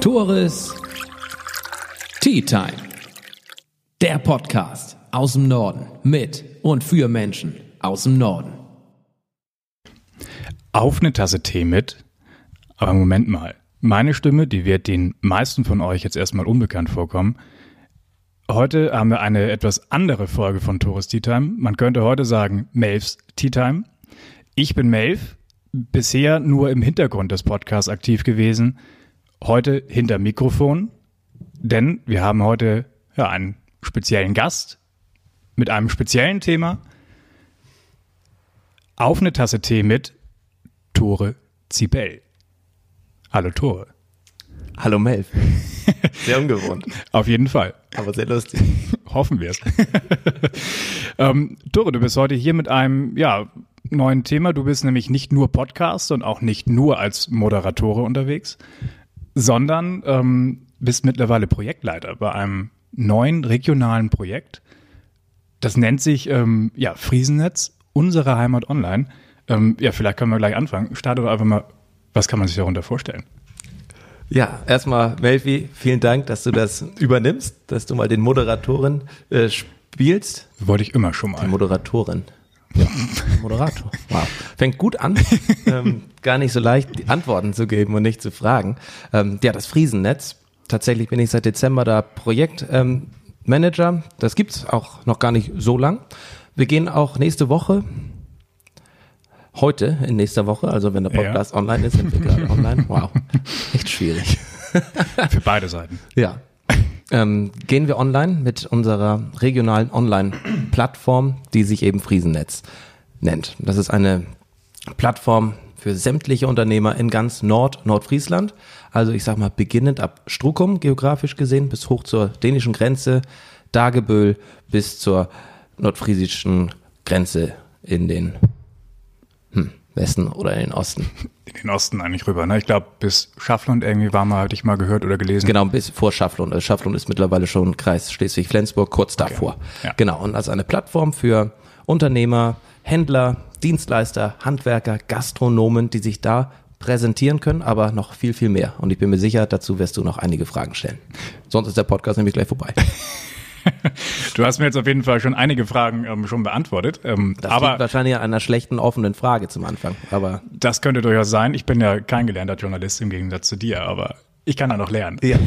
Tores Tea Time. Der Podcast aus dem Norden mit und für Menschen aus dem Norden. Auf eine Tasse Tee mit. Aber Moment mal. Meine Stimme, die wird den meisten von euch jetzt erstmal unbekannt vorkommen. Heute haben wir eine etwas andere Folge von Tores Tea Time. Man könnte heute sagen Melvs Tea Time. Ich bin Melv, bisher nur im Hintergrund des Podcasts aktiv gewesen, heute hinter Mikrofon, denn wir haben heute ja, einen speziellen Gast mit einem speziellen Thema. Auf eine Tasse Tee mit Tore Zibel. Hallo Tore. Hallo Melv. Sehr ungewohnt. Auf jeden Fall. Aber sehr lustig. Hoffen wir es. ähm, Tore, du bist heute hier mit einem ja, neuen Thema. Du bist nämlich nicht nur Podcast und auch nicht nur als Moderatore unterwegs, sondern ähm, bist mittlerweile Projektleiter bei einem neuen regionalen Projekt. Das nennt sich ähm, ja, Friesennetz, unsere Heimat online. Ähm, ja, vielleicht können wir gleich anfangen. Starte doch einfach mal, was kann man sich darunter vorstellen? Ja, erstmal, Melfi, vielen Dank, dass du das übernimmst, dass du mal den Moderatorin äh, spielst. Wollte ich immer schon mal. Die Moderatorin. Moderator. Wow. Fängt gut an. ähm, gar nicht so leicht, die Antworten zu geben und nicht zu fragen. Ähm, ja, das Friesennetz. Tatsächlich bin ich seit Dezember da Projektmanager. Ähm, das gibt's auch noch gar nicht so lang. Wir gehen auch nächste Woche heute in nächster Woche, also wenn der Podcast ja. online ist, sind wir gerade online. Wow, echt schwierig. Für beide Seiten. Ja. Ähm, gehen wir online mit unserer regionalen Online-Plattform, die sich eben Friesennetz nennt. Das ist eine Plattform für sämtliche Unternehmer in ganz Nord, Nordfriesland. Also ich sag mal, beginnend ab Struckum geografisch gesehen bis hoch zur dänischen Grenze, Dageböhl bis zur nordfriesischen Grenze in den hm, Westen oder in den Osten. In den Osten eigentlich rüber, ne? Ich glaube, bis Schafflund irgendwie war mal, hatte ich mal gehört oder gelesen. Genau, bis vor Schafflund. Also Schafflund ist mittlerweile schon Kreis Schleswig-Flensburg, kurz okay. davor. Ja. Genau, und als eine Plattform für Unternehmer, Händler, Dienstleister, Handwerker, Gastronomen, die sich da präsentieren können, aber noch viel, viel mehr. Und ich bin mir sicher, dazu wirst du noch einige Fragen stellen. Sonst ist der Podcast nämlich gleich vorbei. Du hast mir jetzt auf jeden Fall schon einige Fragen ähm, schon beantwortet. Ähm, das aber liegt wahrscheinlich an einer schlechten offenen Frage zum Anfang. Aber das könnte durchaus sein. Ich bin ja kein gelernter Journalist im Gegensatz zu dir, aber ich kann da noch lernen. Ja.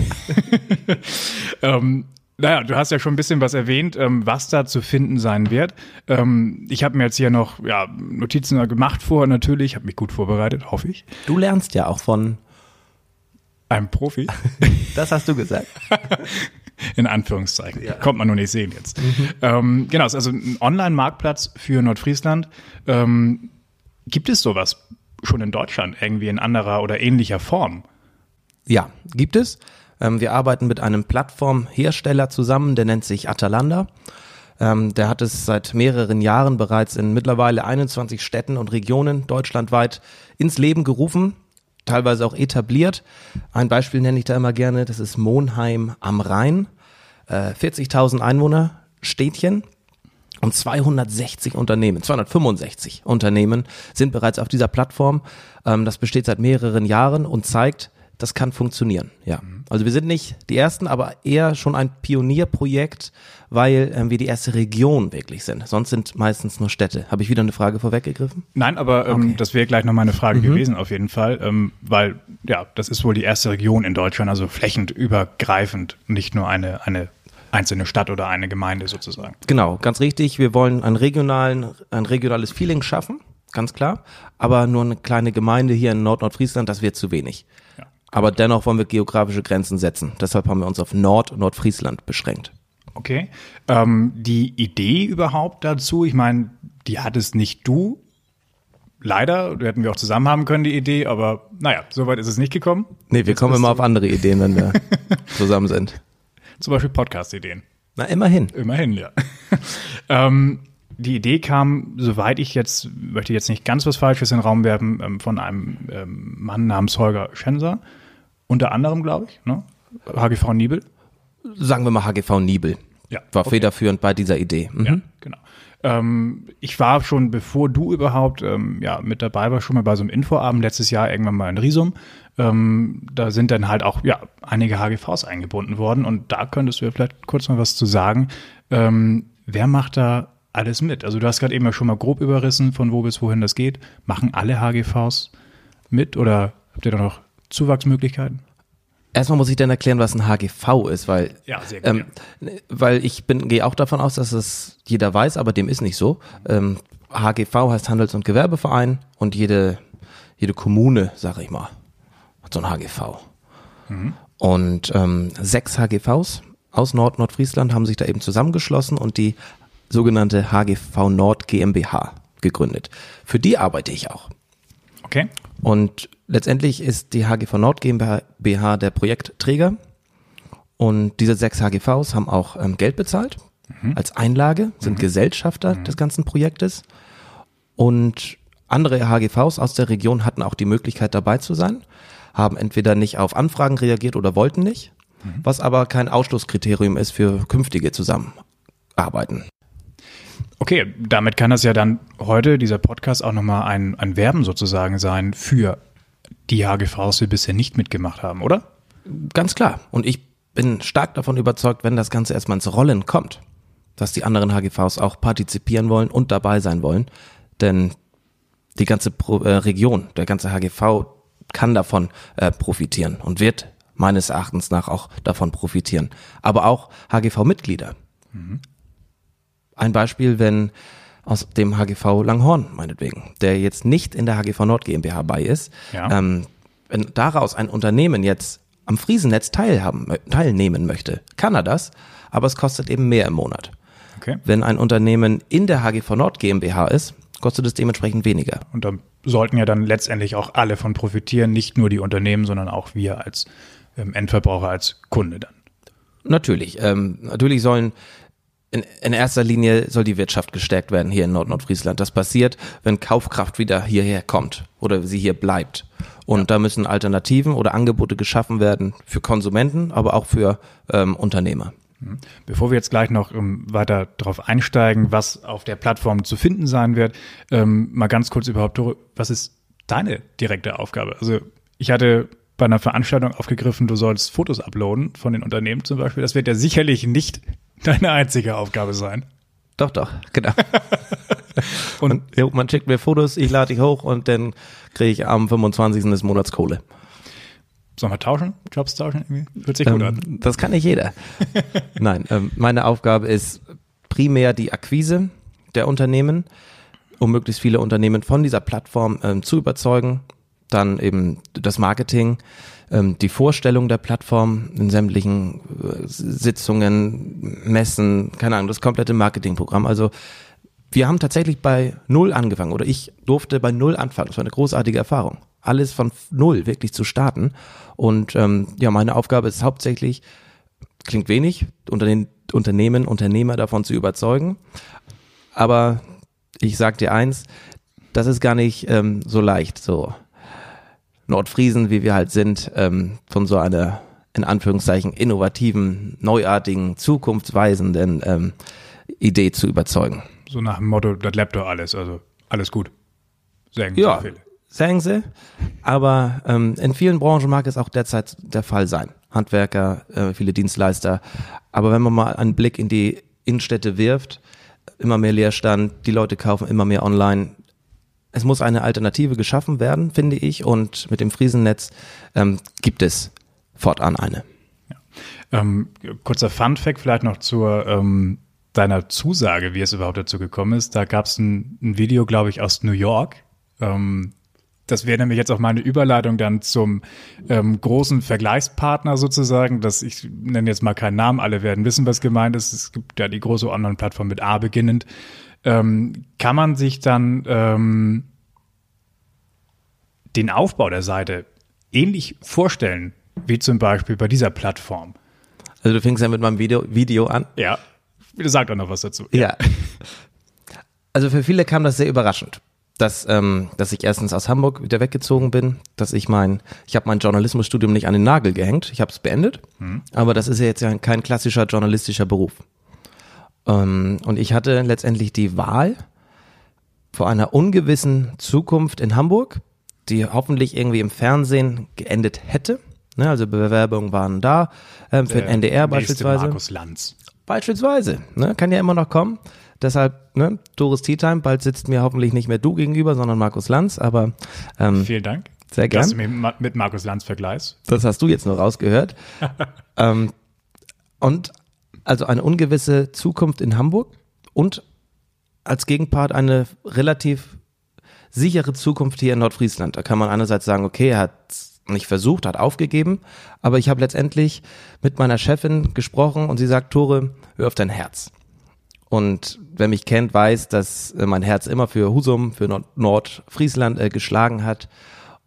ähm, naja, du hast ja schon ein bisschen was erwähnt, ähm, was da zu finden sein wird. Ähm, ich habe mir jetzt hier noch ja, Notizen gemacht vor, natürlich, habe mich gut vorbereitet, hoffe ich. Du lernst ja auch von einem Profi. das hast du gesagt. In Anführungszeichen. Ja. Kommt man nur nicht sehen jetzt. Mhm. Ähm, genau, es ist also ein Online-Marktplatz für Nordfriesland. Ähm, gibt es sowas schon in Deutschland irgendwie in anderer oder ähnlicher Form? Ja, gibt es. Ähm, wir arbeiten mit einem Plattformhersteller zusammen, der nennt sich Atalanta. Ähm, der hat es seit mehreren Jahren bereits in mittlerweile 21 Städten und Regionen deutschlandweit ins Leben gerufen teilweise auch etabliert. Ein Beispiel nenne ich da immer gerne, das ist Monheim am Rhein. Äh, 40.000 Einwohner, Städtchen und 260 Unternehmen, 265 Unternehmen sind bereits auf dieser Plattform. Ähm, das besteht seit mehreren Jahren und zeigt, das kann funktionieren. Ja. Also wir sind nicht die ersten, aber eher schon ein Pionierprojekt, weil ähm, wir die erste Region wirklich sind. Sonst sind meistens nur Städte. Habe ich wieder eine Frage vorweggegriffen? Nein, aber ähm, okay. das wäre gleich noch meine Frage mhm. gewesen auf jeden Fall, ähm, weil ja, das ist wohl die erste Region in Deutschland, also flächend übergreifend, nicht nur eine eine einzelne Stadt oder eine Gemeinde sozusagen. Genau, ganz richtig. Wir wollen einen regionalen, ein regionales Feeling schaffen, ganz klar. Aber nur eine kleine Gemeinde hier in Nord-Nordfriesland, das wird zu wenig. Aber dennoch wollen wir geografische Grenzen setzen. Deshalb haben wir uns auf Nord- und Nordfriesland beschränkt. Okay. Ähm, die Idee überhaupt dazu, ich meine, die hattest nicht du. Leider, hätten wir auch zusammen haben können, die Idee, aber naja, soweit ist es nicht gekommen. Nee, wir Jetzt kommen immer auf andere Ideen, wenn wir zusammen sind. Zum Beispiel Podcast-Ideen. Na, immerhin. Immerhin, ja. ähm, die Idee kam, soweit ich jetzt, möchte jetzt nicht ganz was Falsches in den Raum werfen, ähm, von einem ähm, Mann namens Holger Schenser. Unter anderem, glaube ich, ne? HGV Niebel. Sagen wir mal HGV Niebel. Ja. War okay. federführend bei dieser Idee. Mhm. Ja, genau. Ähm, ich war schon, bevor du überhaupt ähm, ja, mit dabei warst, schon mal bei so einem Infoabend letztes Jahr irgendwann mal in Risum. Ähm, da sind dann halt auch ja, einige HGVs eingebunden worden und da könntest du ja vielleicht kurz mal was zu sagen. Ähm, wer macht da alles mit? Also du hast gerade eben ja schon mal grob überrissen, von wo bis wohin das geht. Machen alle HGVs mit oder habt ihr da noch Zuwachsmöglichkeiten? Erstmal muss ich dann erklären, was ein HGV ist, weil, Ja, sehr gut, ähm, weil ich bin, gehe auch davon aus, dass es jeder weiß, aber dem ist nicht so. Ähm, HGV heißt Handels- und Gewerbeverein und jede, jede Kommune, sag ich mal, hat so ein HGV. Und ähm, sechs HGVs aus Nord Nordfriesland haben sich da eben zusammengeschlossen und die sogenannte HGV Nord GmbH gegründet. Für die arbeite ich auch. Okay. Und letztendlich ist die HGV Nord GmbH der Projektträger. Und diese sechs HGVs haben auch ähm, Geld bezahlt als Einlage, sind Gesellschafter des ganzen Projektes. Und andere HGVs aus der Region hatten auch die Möglichkeit dabei zu sein, haben entweder nicht auf Anfragen reagiert oder wollten nicht, was aber kein Ausschlusskriterium ist für künftige Zusammenarbeiten. Okay, damit kann das ja dann heute, dieser Podcast, auch nochmal ein, ein Werben sozusagen sein für die HGVs, die bisher nicht mitgemacht haben, oder? Ganz klar. Und ich bin stark davon überzeugt, wenn das Ganze erstmal ins Rollen kommt, dass die anderen HGVs auch partizipieren wollen und dabei sein wollen. Denn die ganze Pro äh, Region, der ganze HGV kann davon äh, profitieren und wird meines Erachtens nach auch davon profitieren. Aber auch HGV-Mitglieder. Ein Beispiel, wenn aus dem HGV Langhorn, meinetwegen, der jetzt nicht in der HGV Nord GmbH bei ist, Ja. ähm, wenn daraus ein Unternehmen jetzt am Friesennetz teilhaben, mö- teilnehmen möchte, kann er das, aber es kostet eben mehr im Monat. Okay. Wenn ein Unternehmen in der HGV Nord GmbH ist, kostet es dementsprechend weniger. Und da sollten ja dann letztendlich auch alle von profitieren, nicht nur die Unternehmen, sondern auch wir als ähm, Endverbraucher, als Kunde dann. Natürlich, ähm, natürlich sollen in, in erster Linie soll die Wirtschaft gestärkt werden hier in Nord-Nordfriesland. Das passiert, wenn Kaufkraft wieder hierher kommt oder sie hier bleibt. Und da müssen Alternativen oder Angebote geschaffen werden für Konsumenten, aber auch für ähm, Unternehmer. Bevor wir jetzt gleich noch ähm, weiter darauf einsteigen, was auf der Plattform zu finden sein wird, ähm, mal ganz kurz überhaupt, was ist deine direkte Aufgabe? Also ich hatte bei einer Veranstaltung aufgegriffen, du sollst Fotos uploaden von den Unternehmen zum Beispiel. Das wird ja sicherlich nicht deine einzige Aufgabe sein. Doch, doch, genau. Und jo, man schickt mir Fotos, ich lade die hoch und dann kriege ich am 25. des Monats Kohle. sollen wir tauschen? Jobs tauschen irgendwie? Hört sich gut an. Ähm, das kann nicht jeder. Nein, ähm, meine Aufgabe ist primär die Akquise der Unternehmen, um möglichst viele Unternehmen von dieser Plattform ähm, zu überzeugen. Dann eben das Marketing, ähm, die Vorstellung der Plattform in sämtlichen äh, Sitzungen, Messen, keine Ahnung, das komplette Marketingprogramm. Also wir haben tatsächlich bei Null angefangen oder ich durfte bei Null anfangen. Das war eine großartige Erfahrung. Alles von Null wirklich zu starten. Und ähm, ja, meine Aufgabe ist hauptsächlich, klingt wenig, unter den Unternehmen, Unternehmer davon zu überzeugen. Aber ich sag dir eins, das ist gar nicht ähm, so leicht, so Nordfriesen, wie wir halt sind, ähm, von so einer, in Anführungszeichen, innovativen, neuartigen, zukunftsweisenden ähm, Idee zu überzeugen. So nach dem Motto, das doch alles, also alles gut. Sagen Ja, so viele. sagen sie. Aber ähm, in vielen Branchen mag es auch derzeit der Fall sein. Handwerker, äh, viele Dienstleister. Aber wenn man mal einen Blick in die Innenstädte wirft, immer mehr Leerstand, die Leute kaufen immer mehr online. Es muss eine Alternative geschaffen werden, finde ich. Und mit dem Friesennetz ähm, gibt es fortan eine. Ähm, kurzer Fun-Fact vielleicht noch zur ähm, deiner Zusage, wie es überhaupt dazu gekommen ist. Da gab es ein, ein Video, glaube ich, aus New York. Ähm, das wäre nämlich jetzt auch meine Überleitung dann zum ähm, großen Vergleichspartner sozusagen. Das ich nenne jetzt mal keinen Namen, alle werden wissen, was gemeint ist. Es gibt ja die große Online-Plattform mit A beginnend. Ähm, kann man sich dann ähm, den Aufbau der Seite ähnlich vorstellen, wie zum Beispiel bei dieser Plattform? Also du fängst ja mit meinem Video, Video an. Ja, sag doch noch was dazu. Ja. Also für viele kam das sehr überraschend, dass, ähm, dass ich erstens aus Hamburg wieder weggezogen bin, dass ich mein, ich habe mein Journalismusstudium nicht an den Nagel gehängt, ich habe es beendet, aber das ist ja jetzt ja kein klassischer journalistischer Beruf. Ähm, und ich hatte letztendlich die Wahl vor einer ungewissen Zukunft in Hamburg, die hoffentlich irgendwie im Fernsehen geendet hätte. Ne, also Bewerbungen waren da, ähm, für den NDR beispielsweise. Markus Lanz. Beispielsweise, ne, kann ja immer noch kommen. Deshalb, ne, Doris Tea Time, bald sitzt mir hoffentlich nicht mehr du gegenüber, sondern Markus Lanz, aber ähm, Vielen Dank. sehr Dass du gern. mich ma- mit Markus Lanz vergleichst. Das hast du jetzt nur rausgehört. ähm, und also eine ungewisse Zukunft in Hamburg und als Gegenpart eine relativ sichere Zukunft hier in Nordfriesland. Da kann man einerseits sagen, okay, er hat nicht versucht, hat aufgegeben, aber ich habe letztendlich mit meiner Chefin gesprochen und sie sagt, Tore, hör auf dein Herz. Und wer mich kennt, weiß, dass äh, mein Herz immer für Husum, für Nord Nordfriesland äh, geschlagen hat.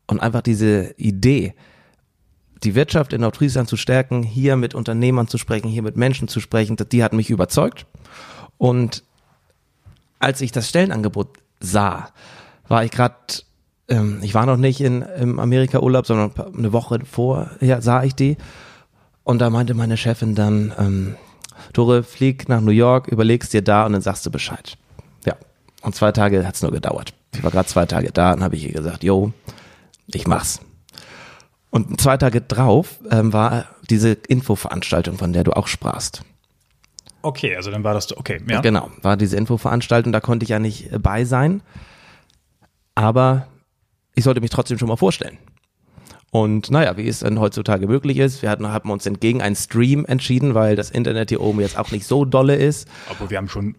Und einfach diese Idee, die Wirtschaft in Nordfriesland zu stärken, hier mit Unternehmern zu sprechen, hier mit Menschen zu sprechen, die hat mich überzeugt. Und als ich das Stellenangebot sah, war ich gerade, ähm, ich war noch nicht in, im Amerika-Urlaub, sondern eine Woche vorher sah ich die. Und da meinte meine Chefin dann, ähm, Tore, flieg nach New York, überlegst dir da und dann sagst du Bescheid. Ja, und zwei Tage hat's nur gedauert. Ich war gerade zwei Tage da und habe ich ihr gesagt, yo, ich mach's. Und zwei Tage drauf ähm, war diese Infoveranstaltung, von der du auch sprachst. Okay, also dann war das, okay, ja. Genau, war diese Infoveranstaltung, da konnte ich ja nicht äh, bei sein. Aber ich sollte mich trotzdem schon mal vorstellen. Und naja, wie es dann heutzutage möglich ist, wir hatten, haben uns entgegen einen Stream entschieden, weil das Internet hier oben jetzt auch nicht so dolle ist. Obwohl wir haben schon,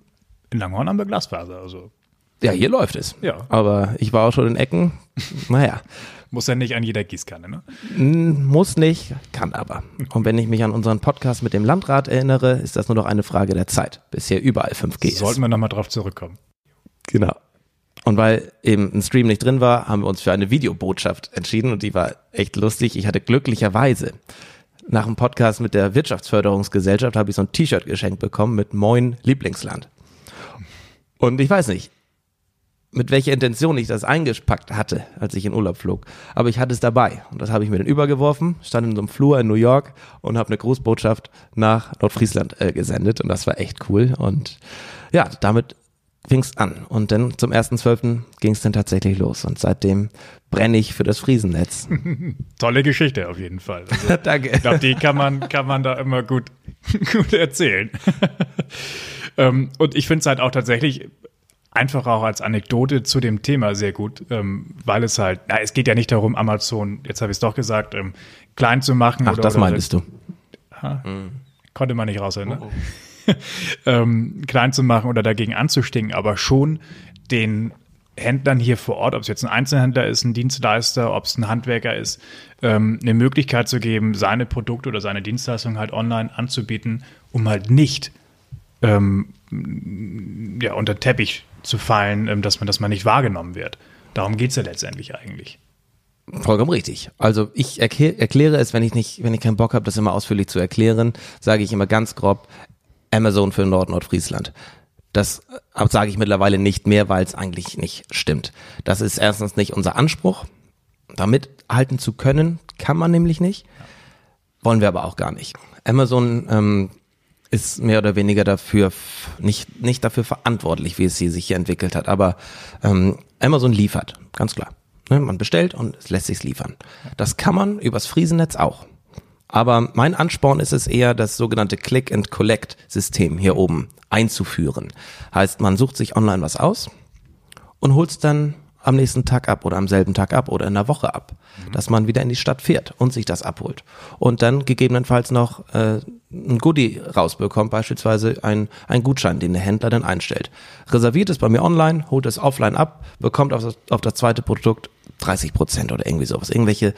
in Langhorn haben wir Glasfaser, also Ja, hier läuft es. Ja. Aber ich war auch schon in Ecken. Naja, muss ja nicht an jeder Gießkanne, ne? muss nicht, kann aber. Und wenn ich mich an unseren Podcast mit dem Landrat erinnere, ist das nur noch eine Frage der Zeit, bis hier überall 5G ist. Sollten wir nochmal drauf zurückkommen. Genau. Und weil eben ein Stream nicht drin war, haben wir uns für eine Videobotschaft entschieden und die war echt lustig. Ich hatte glücklicherweise nach dem Podcast mit der Wirtschaftsförderungsgesellschaft habe ich so ein T-Shirt geschenkt bekommen mit Moin Lieblingsland. Und ich weiß nicht, mit welcher Intention ich das eingepackt hatte, als ich in Urlaub flog. Aber ich hatte es dabei und das habe ich mir dann übergeworfen, stand in so einem Flur in New York und habe eine Grußbotschaft nach Nordfriesland äh, gesendet und das war echt cool. Und ja, damit fing's an. Und dann zum 1.12. ging es dann tatsächlich los. Und seitdem brenne ich für das Friesennetz. Tolle Geschichte auf jeden Fall. Also, Danke. ich glaube, die kann man, kann man da immer gut, gut erzählen. ähm, und ich finde es halt auch tatsächlich einfach auch als Anekdote zu dem Thema sehr gut, ähm, weil es halt, na, es geht ja nicht darum, Amazon, jetzt habe ich es doch gesagt, ähm, klein zu machen. Ach, oder, das oder, meintest du. Konnte man nicht raushören, ne? ähm, klein zu machen oder dagegen anzustinken, aber schon den Händlern hier vor Ort, ob es jetzt ein Einzelhändler ist, ein Dienstleister, ob es ein Handwerker ist, ähm, eine Möglichkeit zu geben, seine Produkte oder seine Dienstleistungen halt online anzubieten, um halt nicht ähm, ja, unter den Teppich zu fallen, ähm, dass man, dass man nicht wahrgenommen wird. Darum geht's ja letztendlich eigentlich. Vollkommen richtig. Also ich erklä erkläre es, wenn ich nicht, wenn ich keinen Bock habe, das immer ausführlich zu erklären, sage ich immer ganz grob Amazon für Nord-Nordfriesland. Das äh, sage ich mittlerweile nicht mehr, weil es eigentlich nicht stimmt. Das ist erstens nicht unser Anspruch. Damit halten zu können, kann man nämlich nicht. Wollen wir aber auch gar nicht. Amazon ähm, ist mehr oder weniger dafür nicht nicht dafür verantwortlich, wie es hier sich hier entwickelt hat. Aber ähm, Amazon liefert, ganz klar. Ne, man bestellt und es lässt sich liefern. Das kann man übers Friesennetz auch. Aber mein Ansporn ist es eher, das sogenannte Click-and-Collect-System hier oben einzuführen. Heißt, man sucht sich online was aus und holt es dann am nächsten Tag ab oder am selben Tag ab oder in der Woche ab, dass man wieder in die Stadt fährt und sich das abholt und dann gegebenenfalls noch äh, ein Goodie rausbekommt, beispielsweise ein, ein Gutschein, den der Händler dann einstellt. Reserviert es bei mir online, holt es offline ab, bekommt auf das, auf das zweite Produkt 30 Prozent oder irgendwie sowas, irgendwelche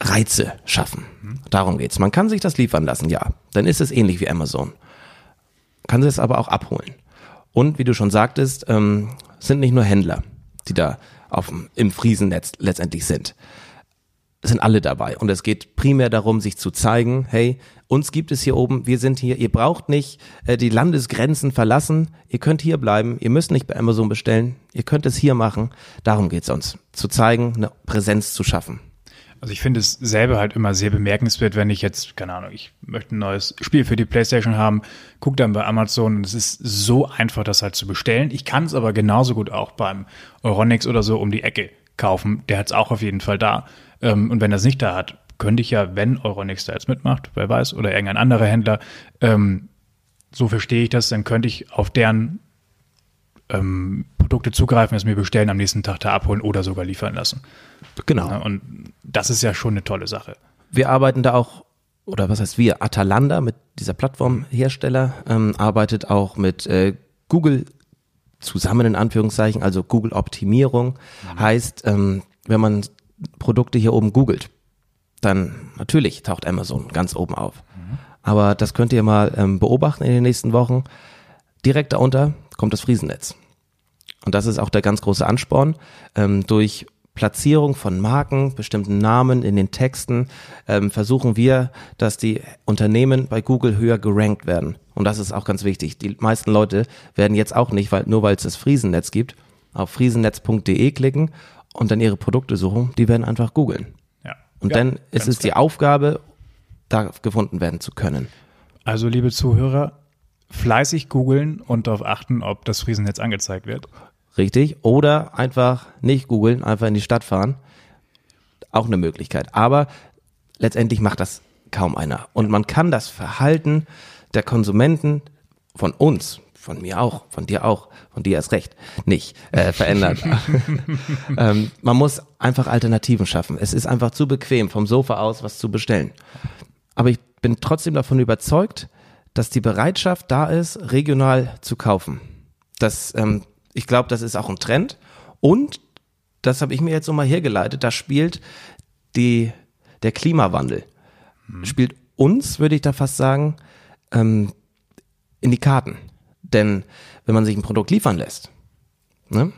Reize schaffen. Darum geht's. Man kann sich das liefern lassen, ja. Dann ist es ähnlich wie Amazon. Kann sie es aber auch abholen. Und wie du schon sagtest, ähm, sind nicht nur Händler, die da auf, im Friesennetz letztendlich sind. Sind alle dabei. Und es geht primär darum, sich zu zeigen, hey, uns gibt es hier oben, wir sind hier, ihr braucht nicht äh, die Landesgrenzen verlassen, ihr könnt hier bleiben, ihr müsst nicht bei Amazon bestellen, ihr könnt es hier machen. Darum geht's uns. Zu zeigen, eine Präsenz zu schaffen. Also ich finde es selber halt immer sehr bemerkenswert, wenn ich jetzt, keine Ahnung, ich möchte ein neues Spiel für die Playstation haben, gucke dann bei Amazon und es ist so einfach, das halt zu bestellen. Ich kann es aber genauso gut auch beim Euronix oder so um die Ecke kaufen, der hat es auch auf jeden Fall da. Ähm, und wenn er es nicht da hat, könnte ich ja, wenn Euronix da jetzt mitmacht, wer weiß, oder irgendein anderer Händler, ähm, so verstehe ich das, dann könnte ich auf deren ähm, Produkte zugreifen, es mir bestellen, am nächsten Tag da abholen oder sogar liefern lassen. Genau. Und das ist ja schon eine tolle Sache. Wir arbeiten da auch, oder was heißt wir, Atalanta mit dieser Plattformhersteller, ähm, arbeitet auch mit äh, Google zusammen in Anführungszeichen, also Google Optimierung. Heißt, ähm, wenn man Produkte hier oben googelt, dann natürlich taucht Amazon ganz oben auf. Aber das könnt ihr mal ähm, beobachten in den nächsten Wochen. Direkt darunter kommt das Friesennetz. Und das ist auch der ganz große Ansporn. Ähm, durch Platzierung von Marken, bestimmten Namen in den Texten ähm, versuchen wir, dass die Unternehmen bei Google höher gerankt werden. Und das ist auch ganz wichtig. Die meisten Leute werden jetzt auch nicht, weil, nur weil es das Friesennetz gibt, auf friesennetz.de klicken und dann ihre Produkte suchen. Die werden einfach googeln. Ja. Und ja, dann ist es die Aufgabe, da gefunden werden zu können. Also, liebe Zuhörer, fleißig googeln und darauf achten, ob das Friesennetz angezeigt wird. Richtig. Oder einfach nicht googeln, einfach in die Stadt fahren. Auch eine Möglichkeit. Aber letztendlich macht das kaum einer. Und man kann das Verhalten der Konsumenten von uns, von mir auch, von dir auch, von dir erst recht, nicht äh, verändern. ähm, man muss einfach Alternativen schaffen. Es ist einfach zu bequem, vom Sofa aus was zu bestellen. Aber ich bin trotzdem davon überzeugt, dass die Bereitschaft da ist, regional zu kaufen. Das, ähm, ich glaube, das ist auch ein Trend. Und das habe ich mir jetzt so mal hergeleitet. Da spielt die, der Klimawandel, spielt uns, würde ich da fast sagen, ähm, in die Karten. Denn wenn man sich ein Produkt liefern lässt, ne,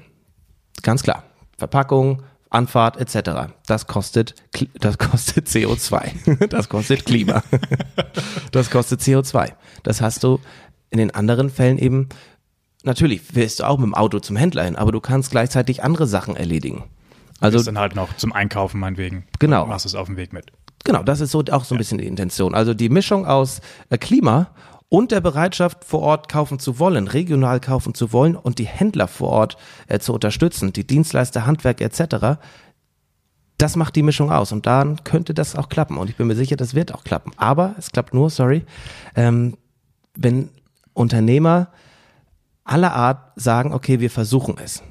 ganz klar, Verpackung, Anfahrt etc. Das kostet, das kostet CO2. Das kostet Klima. Das kostet CO2. Das hast du in den anderen Fällen eben, natürlich wirst du auch mit dem Auto zum Händler hin, aber du kannst gleichzeitig andere Sachen erledigen. Also dann halt noch zum Einkaufen meinetwegen. Genau. Und machst es auf dem Weg mit. Genau, das ist so auch so ein bisschen die Intention. Also die Mischung aus äh, Klima und der Bereitschaft vor Ort kaufen zu wollen, regional kaufen zu wollen und die Händler vor Ort äh, zu unterstützen, die Dienstleister, Handwerk etc. Das macht die Mischung aus und dann könnte das auch klappen und ich bin mir sicher, das wird auch klappen. Aber es klappt nur, sorry, ähm, wenn Unternehmer aller Art sagen, okay, wir versuchen es,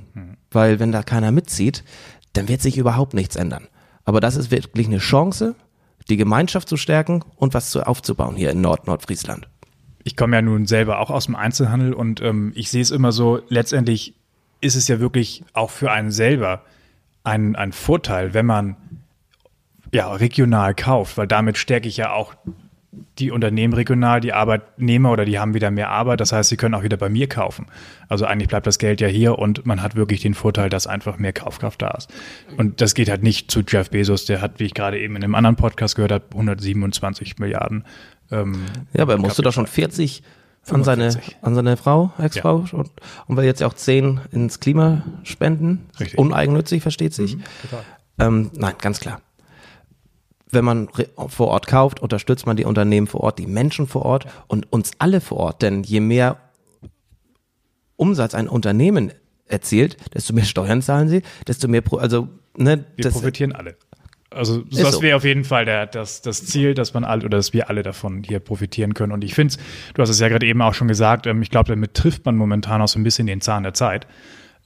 weil wenn da keiner mitzieht, dann wird sich überhaupt nichts ändern. Aber das ist wirklich eine Chance, die Gemeinschaft zu stärken und was zu, aufzubauen hier in Nord-Nordfriesland. Ich komme ja nun selber auch aus dem Einzelhandel und ähm, ich sehe es immer so, letztendlich ist es ja wirklich auch für einen selber ein, ein Vorteil, wenn man ja regional kauft, weil damit stärke ich ja auch die Unternehmen regional, die Arbeitnehmer oder die haben wieder mehr Arbeit. Das heißt, sie können auch wieder bei mir kaufen. Also eigentlich bleibt das Geld ja hier und man hat wirklich den Vorteil, dass einfach mehr Kaufkraft da ist. Und das geht halt nicht zu Jeff Bezos, der hat, wie ich gerade eben in einem anderen Podcast gehört habe, 127 Milliarden. Ähm, ja, aber er musste doch schon 40 an seine, an seine Frau, Ex-Frau ja. und, und will jetzt ja auch 10 ins Klima spenden. Richtig. Uneigennützig, versteht sich. Mhm, ähm, nein, ganz klar wenn man vor Ort kauft, unterstützt man die Unternehmen vor Ort, die Menschen vor Ort und uns alle vor Ort. Denn je mehr Umsatz ein Unternehmen erzielt, desto mehr Steuern zahlen sie, desto mehr, Pro also ne, wir profitieren alle. Also das so. wäre auf jeden Fall der, das, das Ziel, dass man alle oder dass wir alle davon hier profitieren können. Und ich finde es, du hast es ja gerade eben auch schon gesagt, ähm, ich glaube, damit trifft man momentan auch so ein bisschen den Zahn der Zeit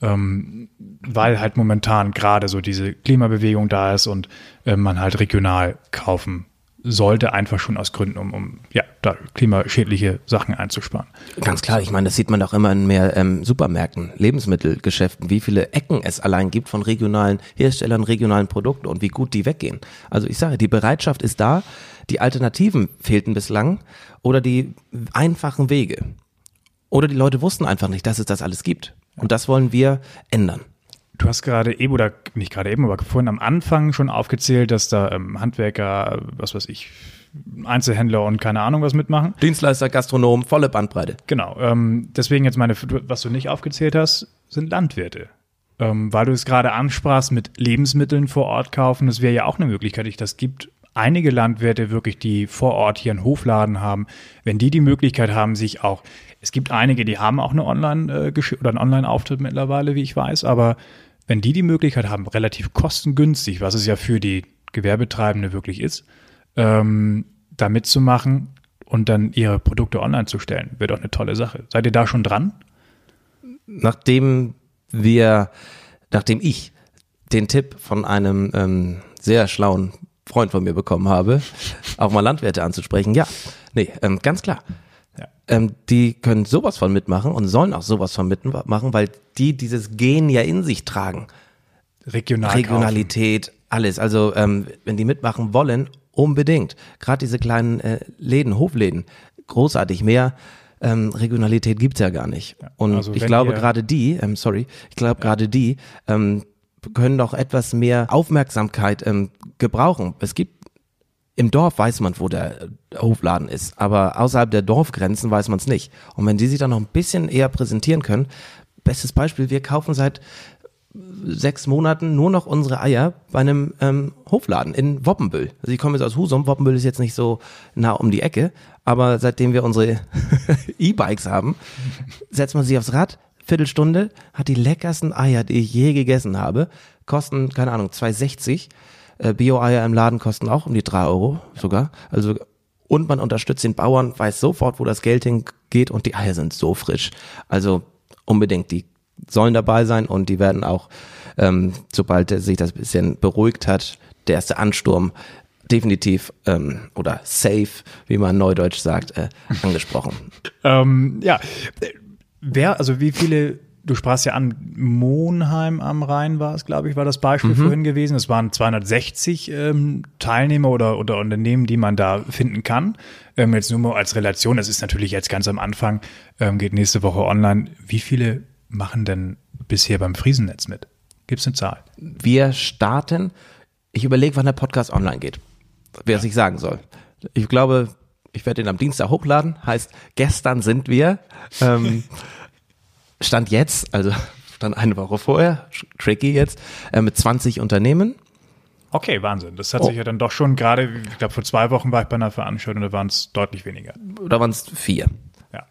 ähm, weil halt momentan gerade so diese Klimabewegung da ist und äh, man halt regional kaufen sollte, einfach schon aus Gründen, um, um ja, da klimaschädliche Sachen einzusparen. Ganz klar, ich meine, das sieht man auch immer in mehr ähm, Supermärkten, Lebensmittelgeschäften, wie viele Ecken es allein gibt von regionalen Herstellern, regionalen Produkten und wie gut die weggehen. Also ich sage, die Bereitschaft ist da, die Alternativen fehlten bislang oder die einfachen Wege. Oder die Leute wussten einfach nicht, dass es das alles gibt. Und das wollen wir ändern. Du hast gerade eben oder nicht gerade eben, aber vorhin am Anfang schon aufgezählt, dass da ähm, Handwerker, was weiß ich, Einzelhändler und keine Ahnung was mitmachen. Dienstleister, Gastronom, volle Bandbreite. Genau. Ähm, deswegen jetzt meine, was du nicht aufgezählt hast, sind Landwirte. Ähm, weil du es gerade ansprachst mit Lebensmitteln vor Ort kaufen, das wäre ja auch eine Möglichkeit. Ich, das gibt einige Landwirte wirklich, die vor Ort hier einen Hofladen haben. Wenn die die Möglichkeit haben, sich auch es gibt einige, die haben auch eine Online- äh, oder einen Online-Auftritt mittlerweile, wie ich weiß, aber wenn die die Möglichkeit haben, relativ kostengünstig, was es ja für die Gewerbetreibende wirklich ist, ähm, da mitzumachen und dann ihre Produkte online zu stellen, wäre doch eine tolle Sache. Seid ihr da schon dran? Nachdem wir, nachdem ich den Tipp von einem ähm, sehr schlauen Freund von mir bekommen habe, auch mal Landwirte anzusprechen, ja, nee, ähm, ganz klar. Ja. Ähm, die können sowas von mitmachen und sollen auch sowas von mitmachen, weil die dieses Gen ja in sich tragen. Regional Regionalität, alles. Also ähm, wenn die mitmachen wollen, unbedingt. Gerade diese kleinen äh, Läden, Hofläden, großartig. Mehr ähm, Regionalität gibt's ja gar nicht. Und also ich glaube gerade die, ähm, sorry, ich glaube gerade die ähm, können doch etwas mehr Aufmerksamkeit ähm, gebrauchen. Es gibt im Dorf weiß man, wo der äh, Hofladen ist, aber außerhalb der Dorfgrenzen weiß man es nicht. Und wenn die sich dann noch ein bisschen eher präsentieren können, bestes Beispiel, wir kaufen seit sechs Monaten nur noch unsere Eier bei einem ähm, Hofladen in Woppenbüll. Also ich komme jetzt aus Husum, Woppenbüll ist jetzt nicht so nah um die Ecke, aber seitdem wir unsere E-Bikes haben, setzt man sich aufs Rad, Viertelstunde, hat die leckersten Eier, die ich je gegessen habe, kosten, keine Ahnung, 2,60. Äh, Bio-Eier im Laden kosten auch um die drei Euro sogar. Also und man unterstützt den Bauern, weiß sofort, wo das Geld hingeht und die Eier sind so frisch. Also unbedingt, die sollen dabei sein und die werden auch, ähm, sobald sich das bisschen beruhigt hat, der erste Ansturm definitiv ähm, oder safe, wie man neudeutsch sagt, äh, angesprochen. Ähm, ja, wer, also wie viele, du sprachst ja an, Monheim am Rhein war es, glaube ich, war das Beispiel vorhin gewesen. Es waren 260 ähm, Teilnehmer oder, oder Unternehmen, die man da finden kann. Ähm, jetzt nur mal als Relation, das ist natürlich jetzt ganz am Anfang, ähm, geht nächste Woche online. Wie viele machen denn bisher beim Friesennetz mit? Gibt es eine Zahl? Wir starten, ich überlege, wann der Podcast online geht, wer es ich sagen soll. Ich glaube, ich werde den am Dienstag hochladen, heißt, gestern sind wir, ähm, Stand jetzt, also stand eine Woche vorher, tricky jetzt, äh, mit 20 Unternehmen. Okay, Wahnsinn. Das hat Oh. sich ja dann doch schon gerade, ich glaube, vor zwei Wochen war ich bei einer Veranstaltung, da waren es deutlich weniger. Oder waren es vier? Ja.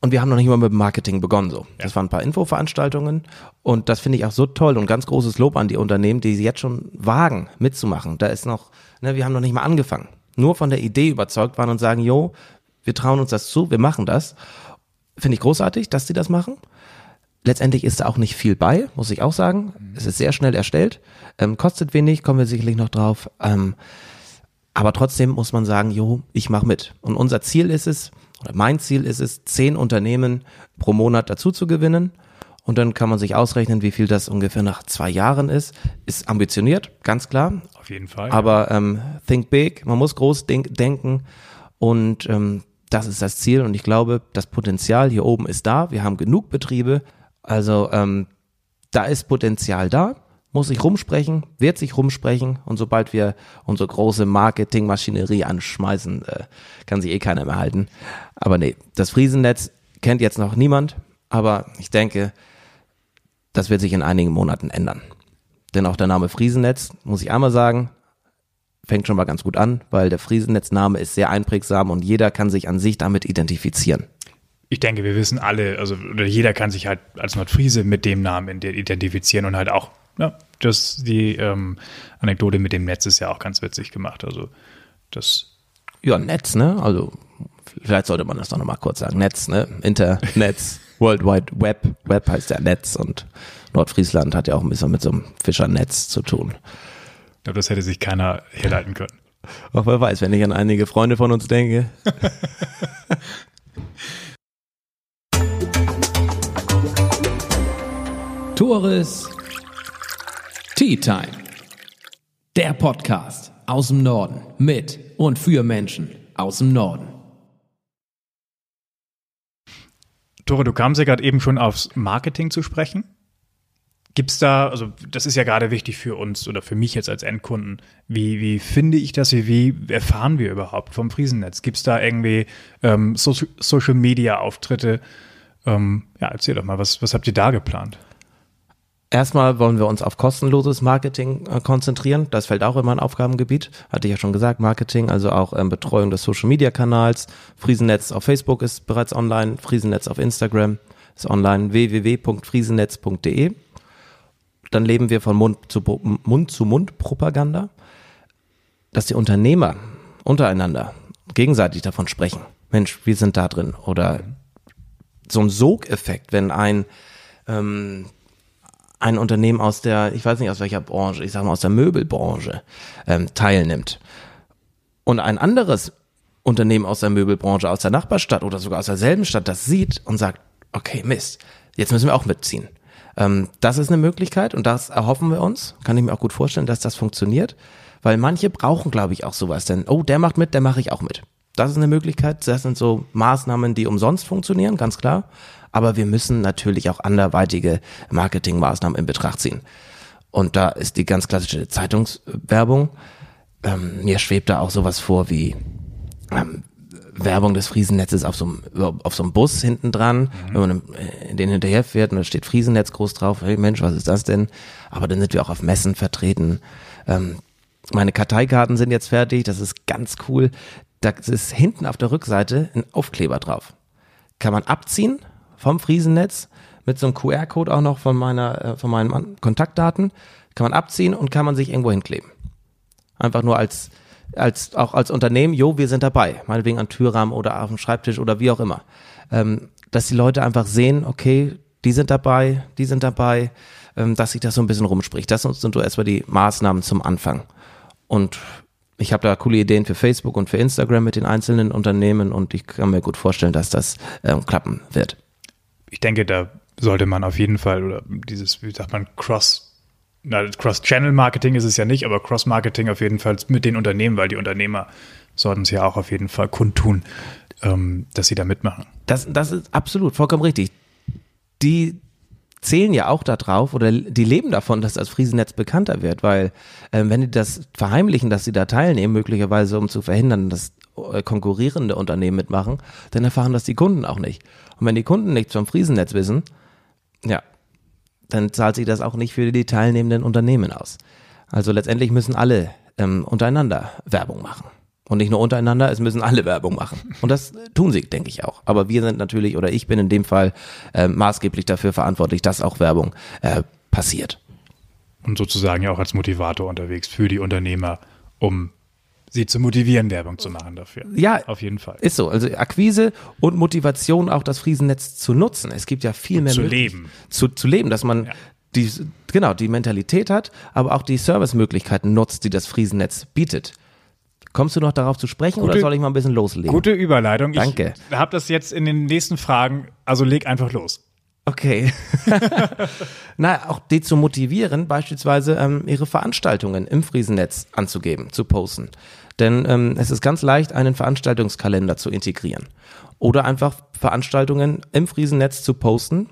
Und wir haben noch nicht mal mit dem Marketing begonnen so. Das waren ein paar Infoveranstaltungen und das finde ich auch so toll und ganz großes Lob an die Unternehmen, die sie jetzt schon wagen mitzumachen. Da ist noch, ne, wir haben noch nicht mal angefangen. Nur von der Idee überzeugt waren und sagen, jo, wir trauen uns das zu, wir machen das. Finde ich großartig, dass sie das machen. Letztendlich ist da auch nicht viel bei, muss ich auch sagen. Es ist sehr schnell erstellt, ähm, kostet wenig, kommen wir sicherlich noch drauf. Ähm, aber trotzdem muss man sagen, jo, ich mache mit. Und unser Ziel ist es, oder mein Ziel ist es, zehn Unternehmen pro Monat dazu zu gewinnen. Und dann kann man sich ausrechnen, wie viel das ungefähr nach zwei Jahren ist. Ist ambitioniert, ganz klar. Auf jeden Fall. Aber ähm, think big, man muss groß denk denken. Und ähm, das ist das Ziel. Und ich glaube, das Potenzial hier oben ist da. Wir haben genug Betriebe. Also ähm, da ist Potenzial da, muss sich rumsprechen, wird sich rumsprechen und sobald wir unsere große Marketingmaschinerie anschmeißen, äh, kann sich eh keiner mehr halten. Aber nee, das Friesennetz kennt jetzt noch niemand, aber ich denke, das wird sich in einigen Monaten ändern. Denn auch der Name Friesennetz, muss ich einmal sagen, fängt schon mal ganz gut an, weil der Friesennetzname ist sehr einprägsam und jeder kann sich an sich damit identifizieren. Ich denke, wir wissen alle, also oder jeder kann sich halt als Nordfriese mit dem Namen ide- identifizieren und halt auch, ja, das die ähm, Anekdote mit dem Netz ist ja auch ganz witzig gemacht. Also das Ja, Netz, ne? Also vielleicht sollte man das doch nochmal kurz sagen. Netz, ne? Internetz, World Wide Web. Web heißt ja Netz und Nordfriesland hat ja auch ein bisschen mit so einem Fischernetz zu tun. ich glaube, das hätte sich keiner herleiten können. Auch wer weiß, wenn ich an einige Freunde von uns denke. Tores Tea Time. Der Podcast aus dem Norden mit und für Menschen aus dem Norden. Tore, du kamst ja gerade eben schon aufs Marketing zu sprechen. Gibt's da, also das ist ja gerade wichtig für uns oder für mich jetzt als Endkunden. Wie, wie finde ich das? Wie, wie erfahren wir überhaupt vom Friesennetz? Gibt's da irgendwie ähm, so Social Media Auftritte? Ähm, ja, erzähl doch mal, was, was habt ihr da geplant? Erstmal wollen wir uns auf kostenloses Marketing äh, konzentrieren. Das fällt auch in mein Aufgabengebiet. Hatte ich ja schon gesagt, Marketing, also auch ähm, Betreuung des Social Media Kanals. Friesennetz auf Facebook ist bereits online, Friesennetz auf Instagram ist online, www.friesennetz.de. dann leben wir von Mund zu Mund, zu Mund Propaganda, dass die Unternehmer untereinander gegenseitig davon sprechen. Mensch, wir sind da drin. Oder so ein Sogeffekt, wenn ein, ähm, ein Unternehmen aus der, ich weiß nicht aus welcher Branche, ich sage mal aus der Möbelbranche ähm, teilnimmt und ein anderes Unternehmen aus der Möbelbranche, aus der Nachbarstadt oder sogar aus derselben Stadt das sieht und sagt, okay, Mist, jetzt müssen wir auch mitziehen. Ähm, das ist eine Möglichkeit und das erhoffen wir uns. Kann ich mir auch gut vorstellen, dass das funktioniert, weil manche brauchen, glaube ich, auch sowas. Denn, oh, der macht mit, der mache ich auch mit. Das ist eine Möglichkeit. Das sind so Maßnahmen, die umsonst funktionieren, ganz klar. Aber wir müssen natürlich auch anderweitige Marketingmaßnahmen in Betracht ziehen. Und da ist die ganz klassische Zeitungswerbung. Ähm, mir schwebt da auch sowas vor wie ähm, Werbung des Friesennetzes auf so einem, auf so einem Bus hinten dran, mhm. wenn man in den hinterher fährt und da steht Friesennetz groß drauf. Hey Mensch, was ist das denn? Aber dann sind wir auch auf Messen vertreten. Ähm, meine Karteikarten sind jetzt fertig, das ist ganz cool. Da ist hinten auf der Rückseite ein Aufkleber drauf. Kann man abziehen vom Friesennetz mit so einem QR-Code auch noch von meiner, äh, von meinen Kontaktdaten. Kann man abziehen und kann man sich irgendwo hinkleben. Einfach nur als, als, auch als Unternehmen, jo, wir sind dabei. Meinetwegen an Türrahmen oder auf dem Schreibtisch oder wie auch immer. Ähm, dass die Leute einfach sehen, okay, die sind dabei, die sind dabei, ähm, dass sich das so ein bisschen rumspricht. Das sind so erstmal die Maßnahmen zum Anfang. Und ich habe da coole Ideen für Facebook und für Instagram mit den einzelnen Unternehmen und ich kann mir gut vorstellen, dass das ähm, klappen wird. Ich denke, da sollte man auf jeden Fall oder dieses, wie sagt man, Cross Cross-Channel-Marketing ist es ja nicht, aber Cross-Marketing auf jeden Fall mit den Unternehmen, weil die Unternehmer sollten es ja auch auf jeden Fall kundtun, ähm, dass sie da mitmachen. Das, das ist absolut vollkommen richtig. Die zählen ja auch darauf oder die leben davon, dass das Friesennetz bekannter wird, weil äh, wenn die das verheimlichen, dass sie da teilnehmen, möglicherweise um zu verhindern, dass äh, konkurrierende Unternehmen mitmachen, dann erfahren das die Kunden auch nicht. Und wenn die Kunden nichts vom Friesennetz wissen, ja, dann zahlt sich das auch nicht für die teilnehmenden Unternehmen aus. Also letztendlich müssen alle ähm, untereinander Werbung machen. Und nicht nur untereinander, es müssen alle Werbung machen. Und das tun sie, denke ich auch. Aber wir sind natürlich, oder ich bin in dem Fall äh, maßgeblich dafür verantwortlich, dass auch Werbung äh, passiert. Und sozusagen ja auch als Motivator unterwegs für die Unternehmer, um sie zu motivieren, Werbung zu machen dafür. Ja, auf jeden Fall. Ist so. Also Akquise und Motivation, auch das Friesennetz zu nutzen. Es gibt ja viel und mehr. Zu leben. Zu, zu leben, dass man ja. die, genau, die Mentalität hat, aber auch die Servicemöglichkeiten nutzt, die das Friesennetz bietet. Kommst du noch darauf zu sprechen gute, oder soll ich mal ein bisschen loslegen? Gute Überleitung. Danke. Ich habe das jetzt in den nächsten Fragen, also leg einfach los. Okay. Na, auch die zu motivieren, beispielsweise ähm, ihre Veranstaltungen im Friesennetz anzugeben, zu posten. Denn ähm, es ist ganz leicht, einen Veranstaltungskalender zu integrieren. Oder einfach Veranstaltungen im Friesennetz zu posten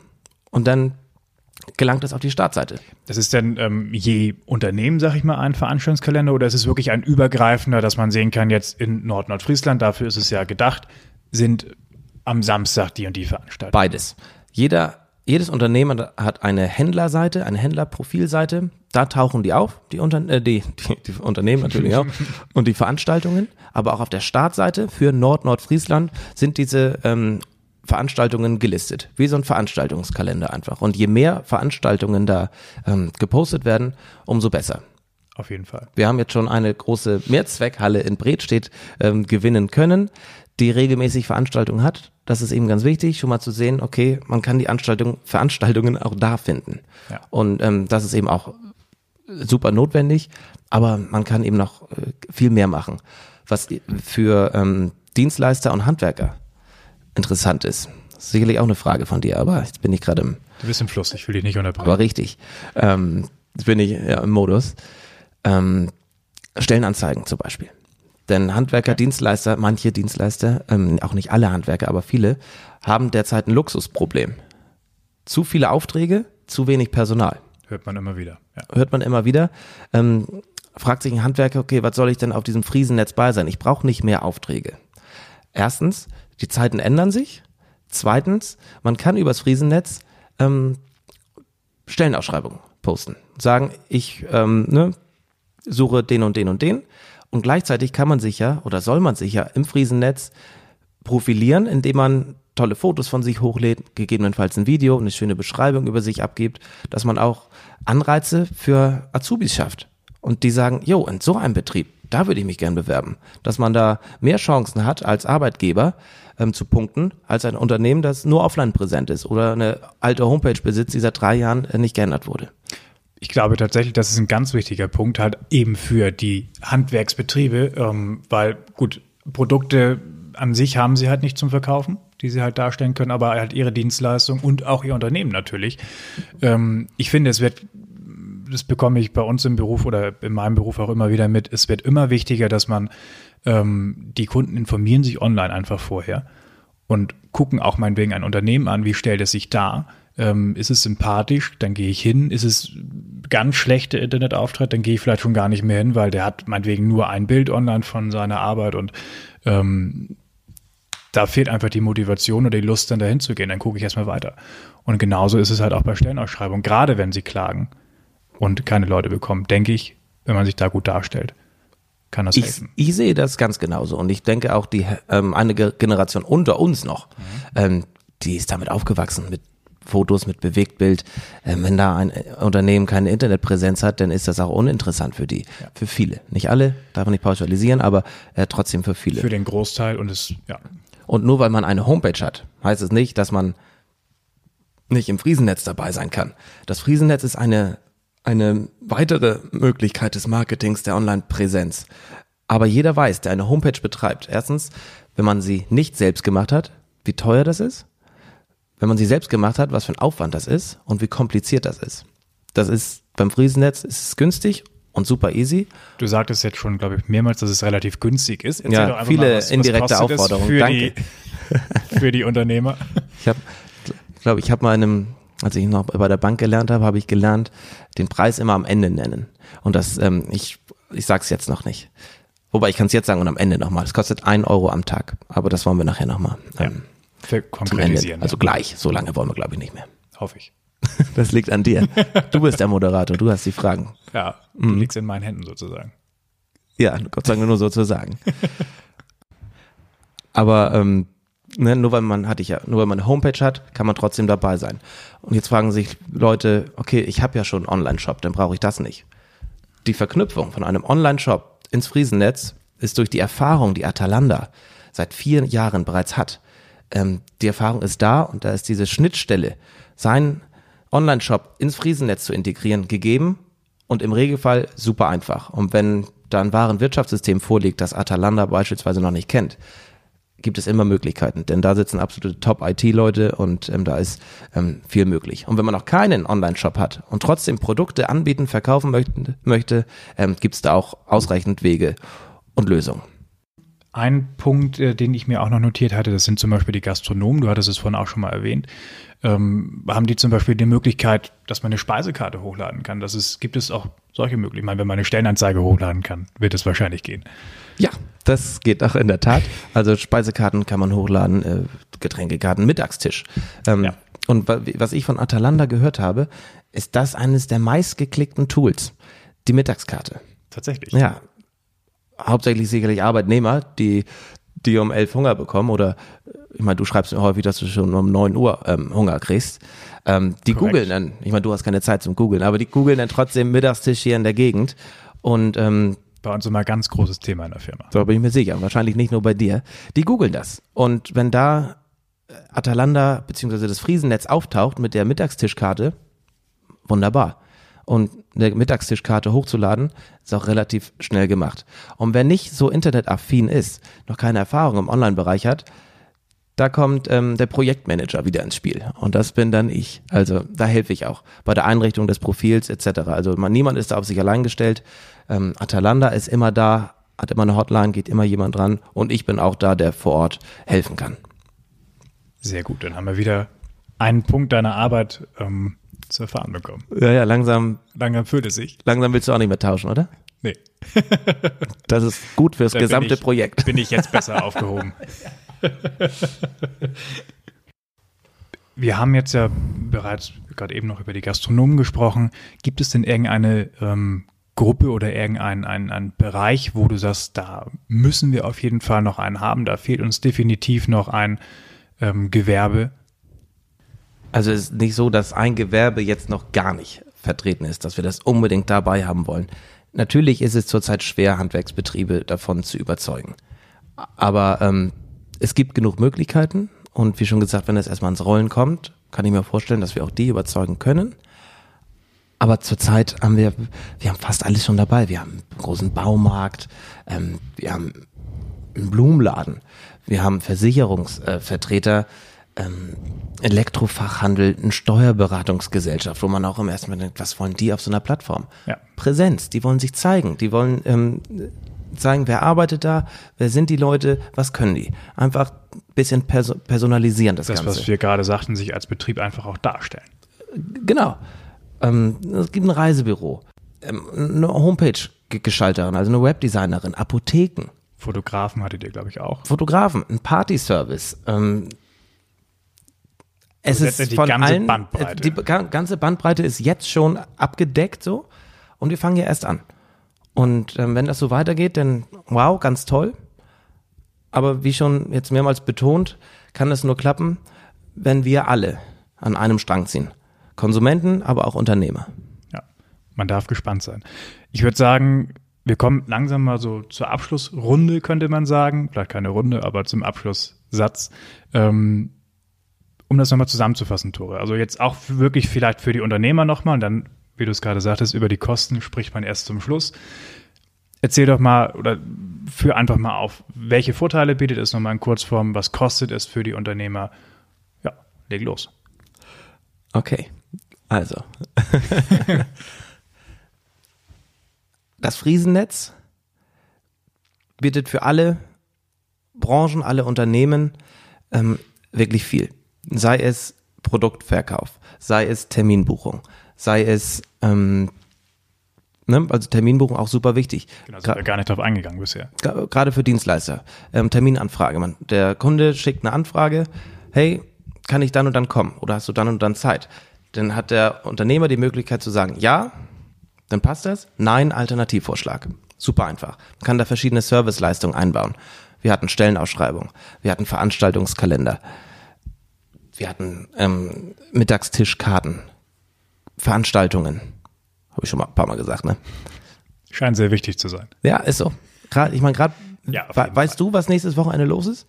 und dann gelangt es auf die Startseite. Das ist dann ähm, je Unternehmen, sag ich mal, ein Veranstaltungskalender oder ist es wirklich ein übergreifender, dass man sehen kann, jetzt in Nord-Nordfriesland, dafür ist es ja gedacht, sind am Samstag die und die Veranstaltungen? Beides. Jeder, jedes Unternehmen hat eine Händlerseite, eine Händlerprofilseite. Da tauchen die auf, die, Unter äh, die, die, die Unternehmen natürlich auch und die Veranstaltungen. Aber auch auf der Startseite für Nord-Nordfriesland sind diese ähm, Veranstaltungen gelistet, wie so ein Veranstaltungskalender einfach. Und je mehr Veranstaltungen da ähm, gepostet werden, umso besser. Auf jeden Fall. Wir haben jetzt schon eine große Mehrzweckhalle in Bredstedt ähm, gewinnen können, die regelmäßig Veranstaltungen hat. Das ist eben ganz wichtig, schon mal zu sehen, okay, man kann die Anstaltung, Veranstaltungen auch da finden. Ja. Und ähm, das ist eben auch super notwendig, aber man kann eben noch äh, viel mehr machen. Was für ähm, Dienstleister und Handwerker interessant ist. Das ist sicherlich auch eine Frage von dir, aber jetzt bin ich gerade im. Du bist im Fluss, ich will dich nicht unterbrechen. Aber richtig. Ähm, jetzt bin ich ja im Modus. Ähm, Stellenanzeigen zum Beispiel. Denn Handwerker, Dienstleister, manche Dienstleister, ähm, auch nicht alle Handwerker, aber viele, haben derzeit ein Luxusproblem. Zu viele Aufträge, zu wenig Personal. Hört man immer wieder. Ja. Hört man immer wieder. Ähm, fragt sich ein Handwerker, okay, was soll ich denn auf diesem Friesennetz bei sein? Ich brauche nicht mehr Aufträge. Erstens, die Zeiten ändern sich. Zweitens, man kann übers Friesennetz ähm, Stellenausschreibungen posten. Sagen, ich ähm, ne, suche den und den und den. Und gleichzeitig kann man sich ja oder soll man sich ja im Friesennetz profilieren, indem man tolle Fotos von sich hochlädt, gegebenenfalls ein Video, eine schöne Beschreibung über sich abgibt, dass man auch Anreize für Azubis schafft. Und die sagen, jo, in so einem Betrieb, da würde ich mich gern bewerben. Dass man da mehr Chancen hat als Arbeitgeber ähm, zu punkten, als ein Unternehmen, das nur offline präsent ist oder eine alte Homepage besitzt, die seit drei Jahren äh, nicht geändert wurde. Ich glaube tatsächlich, das ist ein ganz wichtiger Punkt halt eben für die Handwerksbetriebe, ähm, weil gut, Produkte an sich haben sie halt nicht zum Verkaufen, die sie halt darstellen können, aber halt ihre Dienstleistung und auch ihr Unternehmen natürlich. Ähm, ich finde, es wird, das bekomme ich bei uns im Beruf oder in meinem Beruf auch immer wieder mit, es wird immer wichtiger, dass man ähm, die Kunden informieren sich online einfach vorher und gucken auch meinetwegen ein Unternehmen an, wie stellt es sich dar ähm, ist es sympathisch, dann gehe ich hin. Ist es ganz schlechter Internetauftritt, dann gehe ich vielleicht schon gar nicht mehr hin, weil der hat meinetwegen nur ein Bild online von seiner Arbeit und ähm, da fehlt einfach die Motivation oder die Lust, dann dahin zu gehen. Dann gucke ich erstmal weiter. Und genauso ist es halt auch bei Stellenausschreibungen, gerade wenn sie klagen und keine Leute bekommen, denke ich, wenn man sich da gut darstellt kann das ich, helfen. Ich sehe das ganz genauso und ich denke auch die ähm, eine Generation unter uns noch, mhm. ähm, die ist damit aufgewachsen mit Fotos mit Bewegtbild. Ähm, wenn da ein Unternehmen keine Internetpräsenz hat, dann ist das auch uninteressant für die, ja. für viele. Nicht alle, darf man nicht pauschalisieren, aber äh, trotzdem für viele. Für den Großteil und es, ja. Und nur weil man eine Homepage hat, heißt es nicht, dass man nicht im Friesennetz dabei sein kann. Das Friesennetz ist eine, eine weitere Möglichkeit des Marketings der Online-Präsenz. Aber jeder weiß, der eine Homepage betreibt, erstens, wenn man sie nicht selbst gemacht hat, wie teuer das ist wenn man sie selbst gemacht hat, was für ein Aufwand das ist und wie kompliziert das ist. Das ist beim Friesennetz ist es günstig und super easy. Du sagtest jetzt schon, glaube ich, mehrmals, dass es relativ günstig ist. Erzähl ja, viele mal, was, indirekte was Aufforderungen. Für Danke. Die, für die Unternehmer. Ich habe, glaube ich, habe mal in einem, als ich noch bei der Bank gelernt habe, habe ich gelernt, den Preis immer am Ende nennen. Und das, ähm, ich, ich sag's jetzt noch nicht. Wobei ich kann es jetzt sagen und am Ende nochmal. Es kostet ein Euro am Tag. Aber das wollen wir nachher nochmal. Ja. Ähm, konkretisieren. Also gleich, so lange wollen wir, glaube ich, nicht mehr. Hoffe ich. Das liegt an dir. Du bist der Moderator, du hast die Fragen. Ja, du mhm. liegst in meinen Händen sozusagen. Ja, Gott sei Dank nur sozusagen. Aber ähm, ne, nur weil man hatte ich ja, nur weil man eine Homepage hat, kann man trotzdem dabei sein. Und jetzt fragen sich Leute, okay, ich habe ja schon einen Online-Shop, dann brauche ich das nicht. Die Verknüpfung von einem Online-Shop ins Friesennetz ist durch die Erfahrung, die Atalanta seit vier Jahren bereits hat, ähm, die Erfahrung ist da und da ist diese Schnittstelle, seinen Online-Shop ins Friesennetz zu integrieren, gegeben und im Regelfall super einfach. Und wenn da ein wahren Wirtschaftssystem vorliegt, das Atalanta beispielsweise noch nicht kennt, gibt es immer Möglichkeiten, denn da sitzen absolute Top-IT-Leute und ähm, da ist ähm, viel möglich. Und wenn man noch keinen Online-Shop hat und trotzdem Produkte anbieten, verkaufen möchte, möchte ähm, gibt es da auch ausreichend Wege und Lösungen. Ein Punkt, äh, den ich mir auch noch notiert hatte, das sind zum Beispiel die Gastronomen, du hattest es vorhin auch schon mal erwähnt. Ähm, haben die zum Beispiel die Möglichkeit, dass man eine Speisekarte hochladen kann? Das ist, gibt es auch solche Möglichkeiten. Ich meine, wenn man eine Stellenanzeige hochladen kann, wird es wahrscheinlich gehen. Ja, das geht auch in der Tat. Also Speisekarten kann man hochladen, äh, Getränkekarten, Mittagstisch. Ähm, ja. Und was ich von Atalanta gehört habe, ist das eines der meistgeklickten Tools, die Mittagskarte. Tatsächlich. Ja, hauptsächlich sicherlich Arbeitnehmer, die, die um elf Hunger bekommen oder ich meine, du schreibst mir häufig, dass du schon um neun Uhr ähm, Hunger kriegst. Ähm, die googeln dann, ich meine, du hast keine Zeit zum googeln, aber die googeln dann trotzdem Mittagstisch hier in der Gegend und ähm, bei uns immer ganz großes Thema in der Firma. Da bin ich mir sicher, wahrscheinlich nicht nur bei dir. Die googeln das. Und wenn da äh, Atalanta bzw. das Friesennetz auftaucht mit der Mittagstischkarte, wunderbar und eine Mittagstischkarte hochzuladen, ist auch relativ schnell gemacht. Und wer nicht so internetaffin ist, noch keine Erfahrung im Online-Bereich hat, da kommt ähm, der Projektmanager wieder ins Spiel. Und das bin dann ich. Also da helfe ich auch bei der Einrichtung des Profils etc. Also man, niemand ist da auf sich allein gestellt. Ähm, Atalanta ist immer da, hat immer eine Hotline, geht immer jemand dran. Und ich bin auch da, der vor Ort helfen kann. Sehr gut, dann haben wir wieder einen Punkt deiner Arbeit ähm, zu erfahren bekommen. Ja, ja, langsam. Langsam fühlt es sich. Langsam willst du auch nicht mehr tauschen, oder? Nee. das ist gut fürs da gesamte ich, Projekt. Bin ich jetzt besser aufgehoben. Wir haben jetzt ja bereits gerade eben noch über die Gastronomen gesprochen. Gibt es denn irgendeine ähm, Gruppe oder irgendeinen einen, Bereich, wo du sagst, da müssen wir auf jeden Fall noch einen haben, da fehlt uns definitiv noch ein ähm, Gewerbe? Also es ist nicht so, dass ein Gewerbe jetzt noch gar nicht vertreten ist, dass wir das unbedingt dabei haben wollen. Natürlich ist es zurzeit schwer, Handwerksbetriebe davon zu überzeugen. Aber ähm, es gibt genug Möglichkeiten und wie schon gesagt, wenn es erstmal ins Rollen kommt, kann ich mir vorstellen, dass wir auch die überzeugen können. Aber zurzeit haben wir, wir haben fast alles schon dabei. Wir haben einen großen Baumarkt, ähm, wir haben einen Blumenladen, wir haben Versicherungsvertreter, äh, ähm, Elektrofachhandel, eine Steuerberatungsgesellschaft, wo man auch im ersten Mal denkt, was wollen die auf so einer Plattform? Ja. Präsenz, die wollen sich zeigen, die wollen ähm, zeigen, wer arbeitet da, wer sind die Leute, was können die. Einfach ein bisschen perso personalisieren das, Das, Ganze. was wir gerade sagten, sich als Betrieb einfach auch darstellen. Genau. Ähm, es gibt ein Reisebüro, ähm, eine Homepage ge- Gestalterin, also eine Webdesignerin, Apotheken, Fotografen hattet ihr, glaube ich, auch. Fotografen, ein Partyservice. Ähm, es Also ist von die ganze allen, Bandbreite. Die ga- ganze Bandbreite ist jetzt schon abgedeckt so und wir fangen ja erst an. Und ähm, wenn das so weitergeht, dann wow, ganz toll. Aber wie schon jetzt mehrmals betont, kann es nur klappen, wenn wir alle an einem Strang ziehen. Konsumenten, aber auch Unternehmer. Ja, man darf gespannt sein. Ich würde sagen, wir kommen langsam mal so zur Abschlussrunde, könnte man sagen. Vielleicht keine Runde, aber zum Abschlusssatz. Ähm, um das nochmal zusammenzufassen, Tore. Also jetzt auch wirklich vielleicht für die Unternehmer nochmal und dann, wie du es gerade sagtest, über die Kosten spricht man erst zum Schluss. Erzähl doch mal oder führ einfach mal auf, welche Vorteile bietet es nochmal in Kurzform, was kostet es für die Unternehmer? Ja, leg los. Okay, also. das Friesennetz bietet für alle Branchen, alle Unternehmen ähm, wirklich viel. Sei es Produktverkauf, sei es Terminbuchung, sei es, ähm, ne, also Terminbuchung auch super wichtig. Genau, sind wir gar nicht drauf eingegangen bisher. Gerade für Dienstleister. Ähm, Terminanfrage. Man, der Kunde schickt eine Anfrage, hey, kann ich dann und dann kommen? Oder hast du dann und dann Zeit? Dann hat der Unternehmer die Möglichkeit zu sagen, ja, dann passt das. Nein, Alternativvorschlag. Super einfach. Man kann da verschiedene Serviceleistungen einbauen. Wir hatten Stellenausschreibung, wir hatten Veranstaltungskalender, wir hatten ähm, Mittagstischkarten, Veranstaltungen. Habe ich schon mal ein paar Mal gesagt, ne? Scheint sehr wichtig zu sein. Ja, ist so. Gerade, ich meine, gerade, Ja, weißt du, was nächstes Wochenende los ist?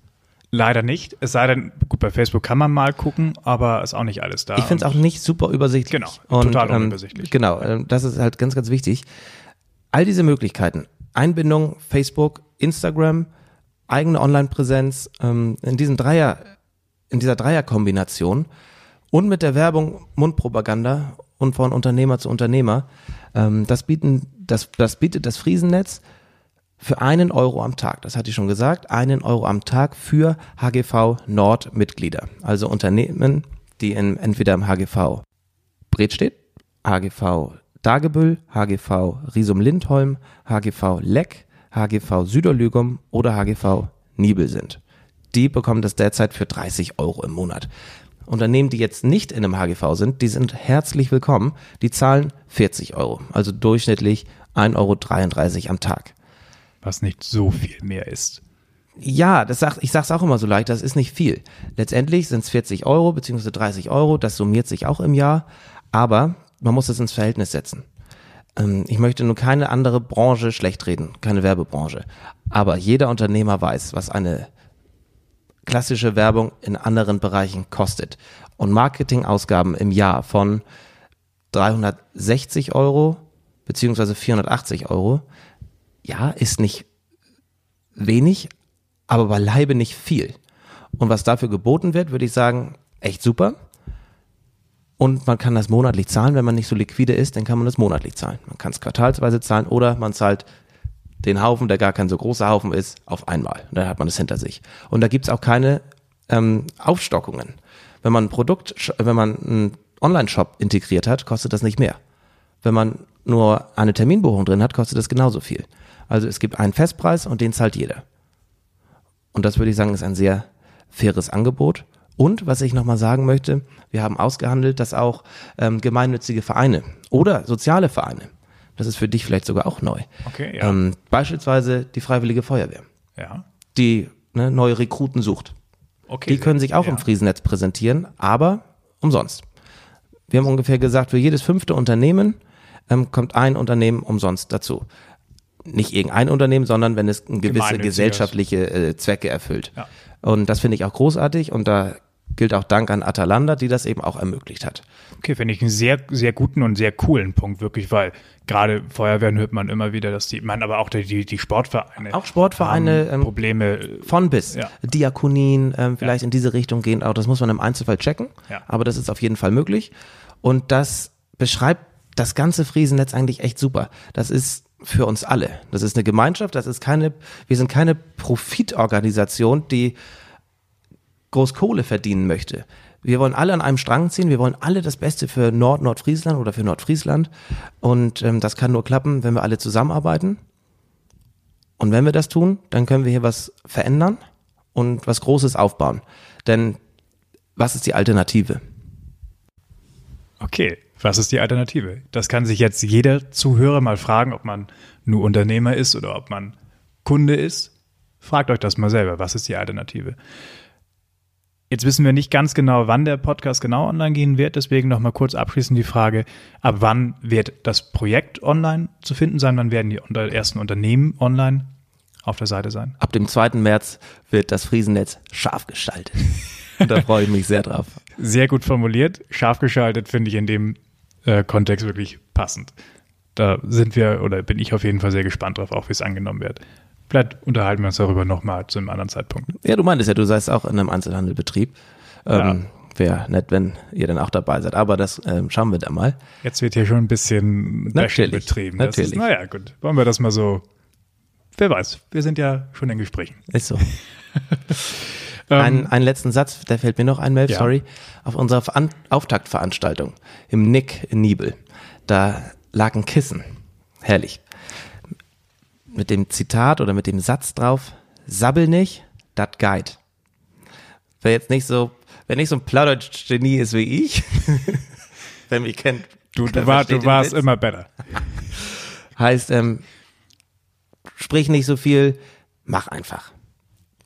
Leider nicht. Es sei denn, gut, bei Facebook kann man mal gucken, aber ist auch nicht alles da. Ich finde es auch Und nicht super übersichtlich. Genau, total ähm, unübersichtlich. Genau, ähm, das ist halt ganz, ganz wichtig. All diese Möglichkeiten, Einbindung, Facebook, Instagram, eigene Online-Präsenz, ähm, in diesem Dreier, in dieser Dreierkombination und mit der Werbung Mundpropaganda und von Unternehmer zu Unternehmer, ähm, das bieten, das, das bietet das Friesennetz für einen Euro am Tag. Das hatte ich schon gesagt. Einen Euro am Tag für HGV Nord Mitglieder. Also Unternehmen, die in, entweder im HGV Bredstedt, HGV Dagebüll, HGV Riesum Lindholm, HGV Leck, HGV Süderlügum oder HGV Nibel sind. Die bekommen das derzeit für 30 Euro im Monat. Unternehmen, die jetzt nicht in einem HGV sind, die sind herzlich willkommen. Die zahlen 40 Euro, also durchschnittlich 1,33 Euro am Tag. was nicht so viel mehr ist. Ja, das sagt, ich sag's auch immer so leicht, das ist nicht viel. Letztendlich sind es 40 Euro beziehungsweise 30 Euro, das summiert sich auch im Jahr, aber man muss es ins Verhältnis setzen. Ähm, ich möchte nur keine andere Branche schlecht reden, keine Werbebranche. Aber jeder Unternehmer weiß, was eine klassische Werbung in anderen Bereichen kostet. Und Marketingausgaben im Jahr von 360 Euro beziehungsweise 480 Euro, ja, ist nicht wenig, aber beileibe nicht viel. Und was dafür geboten wird, würde ich sagen, echt super. Und man kann das monatlich zahlen. Wenn man nicht so liquide ist, dann kann man das monatlich zahlen. Man kann es quartalsweise zahlen oder man zahlt den Haufen, der gar kein so großer Haufen ist, auf einmal. Und dann hat man es hinter sich. Und da gibt's auch keine ähm, Aufstockungen. Wenn man ein Produkt, wenn man einen Online-Shop integriert hat, kostet das nicht mehr. Wenn man nur eine Terminbuchung drin hat, kostet das genauso viel. Also es gibt einen Festpreis und den zahlt jeder. Und das würde ich sagen, ist ein sehr faires Angebot. Und was ich nochmal sagen möchte, wir haben ausgehandelt, dass auch ähm, gemeinnützige Vereine oder soziale Vereine, das ist für dich vielleicht sogar auch neu, Okay, ja. ähm, beispielsweise die Freiwillige Feuerwehr, ja. die ne, neue Rekruten sucht. Okay, die können sich auch ja. im Friesennetz präsentieren, aber umsonst. Wir haben ungefähr gesagt, für jedes fünfte Unternehmen ähm, kommt ein Unternehmen umsonst dazu. Nicht irgendein Unternehmen, sondern wenn es gewisse gesellschaftliche äh, Zwecke erfüllt. Ja. Und das finde ich auch großartig und da gilt auch Dank an Atalanta, die das eben auch ermöglicht hat. Okay, finde ich einen sehr, sehr guten und sehr coolen Punkt, wirklich, weil gerade Feuerwehren hört man immer wieder, dass die, man aber auch die, die, Sportvereine. Auch Sportvereine, haben ähm, Probleme. Von bis. Ja. Diakonien, ähm, vielleicht in diese Richtung gehen, auch das muss man im Einzelfall checken, Ja. aber das ist auf jeden Fall möglich. Und das beschreibt das ganze Friesennetz eigentlich echt super. Das ist für uns alle. Das ist eine Gemeinschaft, das ist keine, wir sind keine Profitorganisation, die groß Kohle verdienen möchte. Wir wollen alle an einem Strang ziehen, wir wollen alle das Beste für Nord Nordfriesland oder für Nordfriesland und ähm, das kann nur klappen, wenn wir alle zusammenarbeiten. Und wenn wir das tun, dann können wir hier was verändern und was Großes aufbauen. Denn was ist die Alternative? Okay, was ist die Alternative? Das kann sich jetzt jeder Zuhörer mal fragen, ob man nur Unternehmer ist oder ob man Kunde ist. Fragt euch das mal selber. Was ist die Alternative? Jetzt wissen wir nicht ganz genau, wann der Podcast genau online gehen wird. Deswegen noch mal kurz abschließend die Frage, ab wann wird das Projekt online zu finden sein? Wann werden die unter- ersten Unternehmen online auf der Seite sein? Ab dem 2. März wird das Friesennetz scharf gestaltet. Und da freue ich mich sehr drauf. Sehr gut formuliert. Scharf geschaltet finde ich in dem äh, Kontext wirklich passend. Da sind wir oder bin ich auf jeden Fall sehr gespannt drauf, auch wie es angenommen wird. Vielleicht unterhalten wir uns darüber nochmal zu einem anderen Zeitpunkt. Ja, du meintest ja, du seist auch in einem Einzelhandelbetrieb. Ähm, Wäre nett, wenn ihr dann auch dabei seid. Aber das ähm, schauen wir dann mal. Jetzt wird hier schon ein bisschen Bashing Natürlich, betrieben. Das natürlich. Ist, naja, gut. Wollen wir das mal so. Wer weiß, wir sind ja schon in Gesprächen. Ist so. Ähm, Ein, einen letzten Satz, der fällt mir noch ein, Melf, Ja. sorry. Auf unserer Veran Auftaktveranstaltung im Nick in Niebel, da lag ein Kissen. Herrlich. Mit dem Zitat oder mit dem Satz drauf, sabbel nicht, dat Guide. Wer jetzt nicht so, wer nicht so ein Plaudergenie ist wie ich, wer mich kennt, du, du, war, du warst immer better. heißt, ähm, sprich nicht so viel, mach einfach.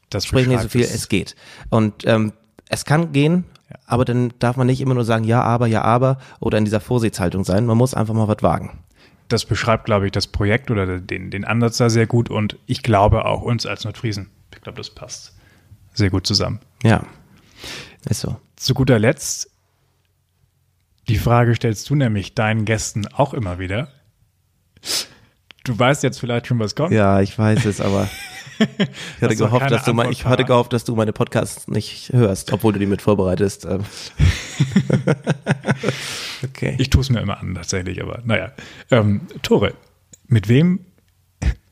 Das Sprich nicht so viel, es. geht. Und ähm, es kann gehen, aber dann darf man nicht immer nur sagen, ja, aber, ja, aber oder in dieser Vorsichtshaltung sein. Man muss einfach mal was wagen. Das beschreibt, glaube ich, das Projekt oder den, den Ansatz da sehr gut und ich glaube auch uns als Nordfriesen. Ich glaube, das passt sehr gut zusammen. Ja, ist so. Zu guter Letzt, die Frage stellst du nämlich deinen Gästen auch immer wieder. Du weißt jetzt vielleicht schon, was kommt. Ja, ich weiß es, aber ich hatte gehofft, dass du mal, ich hatte gehofft, dass du meine Podcasts nicht hörst, obwohl du die mit vorbereitest. Ähm. okay. Ich tue es mir immer an, tatsächlich, aber naja. Ähm, Tore, mit wem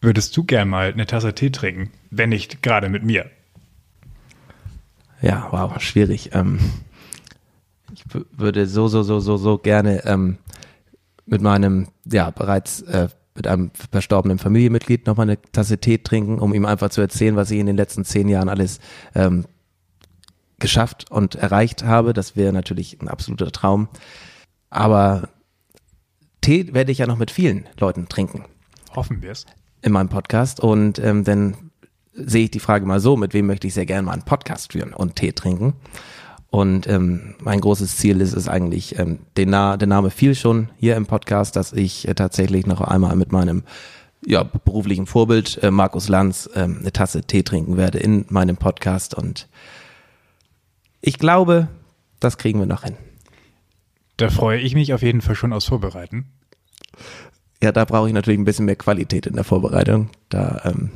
würdest du gern mal eine Tasse Tee trinken, wenn nicht gerade mit mir? Ja, wow, schwierig. Ähm, ich würde so, so, so, so, so gerne ähm, mit meinem, ja, bereits äh, mit einem verstorbenen Familienmitglied nochmal eine Tasse Tee trinken, um ihm einfach zu erzählen, was ich in den letzten zehn Jahren alles ähm, geschafft und erreicht habe. Das wäre natürlich ein absoluter Traum. Aber Tee werde ich ja noch mit vielen Leuten trinken Hoffen wir es. in meinem Podcast und ähm, dann sehe ich die Frage mal so, mit wem möchte ich sehr gerne mal einen Podcast führen und Tee trinken. Und ähm, mein großes Ziel ist es eigentlich, ähm, den Na der Name fiel schon hier im Podcast, dass ich äh, tatsächlich noch einmal mit meinem ja, beruflichen Vorbild äh, Markus Lanz ähm, eine Tasse Tee trinken werde in meinem Podcast. Und ich glaube, das kriegen wir noch hin. Da freue ich mich auf jeden Fall schon aus Vorbereiten. Ja, da brauche ich natürlich ein bisschen mehr Qualität in der Vorbereitung. Da ähm,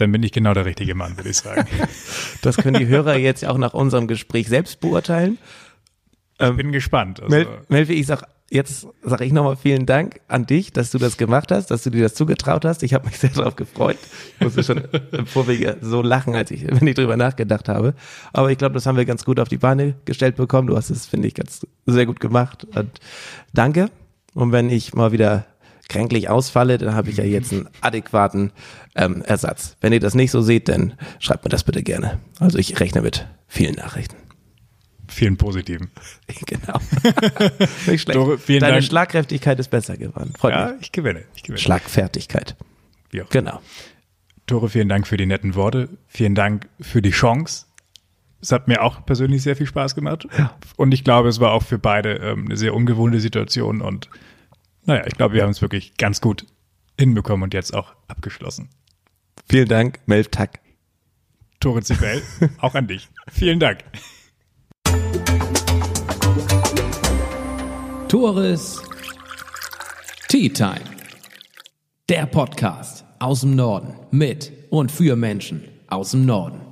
Dann bin ich genau der richtige Mann, würde ich sagen. Das können die Hörer jetzt auch nach unserem Gespräch selbst beurteilen. Ich bin gespannt. Also, Mel Melfi, ich sag jetzt sage ich nochmal vielen Dank an dich, dass du das gemacht hast, dass du dir das zugetraut hast. Ich habe mich sehr darauf gefreut. Ich musste schon im Vorwege so lachen, als ich, wenn ich drüber nachgedacht habe. Aber ich glaube, das haben wir ganz gut auf die Beine gestellt bekommen. Du hast es, finde ich, ganz sehr gut gemacht. Und danke. Und wenn ich mal wieder kränklich ausfalle, dann habe ich ja jetzt einen adäquaten ähm, Ersatz. Wenn ihr das nicht so seht, dann schreibt mir das bitte gerne. Also ich rechne mit vielen Nachrichten. vielen positiven. Genau. Nicht schlecht. Dore, Deine Dank. Schlagkräftigkeit ist besser geworden. Freut Ja, mich. ich gewinne. Ich gewinne. Schlagfertigkeit. Auch. Genau. Tore, vielen Dank für die netten Worte. Vielen Dank für die Chance, Es hat mir auch persönlich sehr viel Spaß gemacht. Ja. Und ich glaube, es war auch für beide ähm, eine sehr ungewohnte Situation. Und naja, ich glaube, wir haben es wirklich ganz gut hinbekommen und jetzt auch abgeschlossen. Vielen Dank, Melvtag. Tore Zibel, auch an dich. Vielen Dank. Tores Tea Time. Der Podcast aus dem Norden mit und für Menschen aus dem Norden.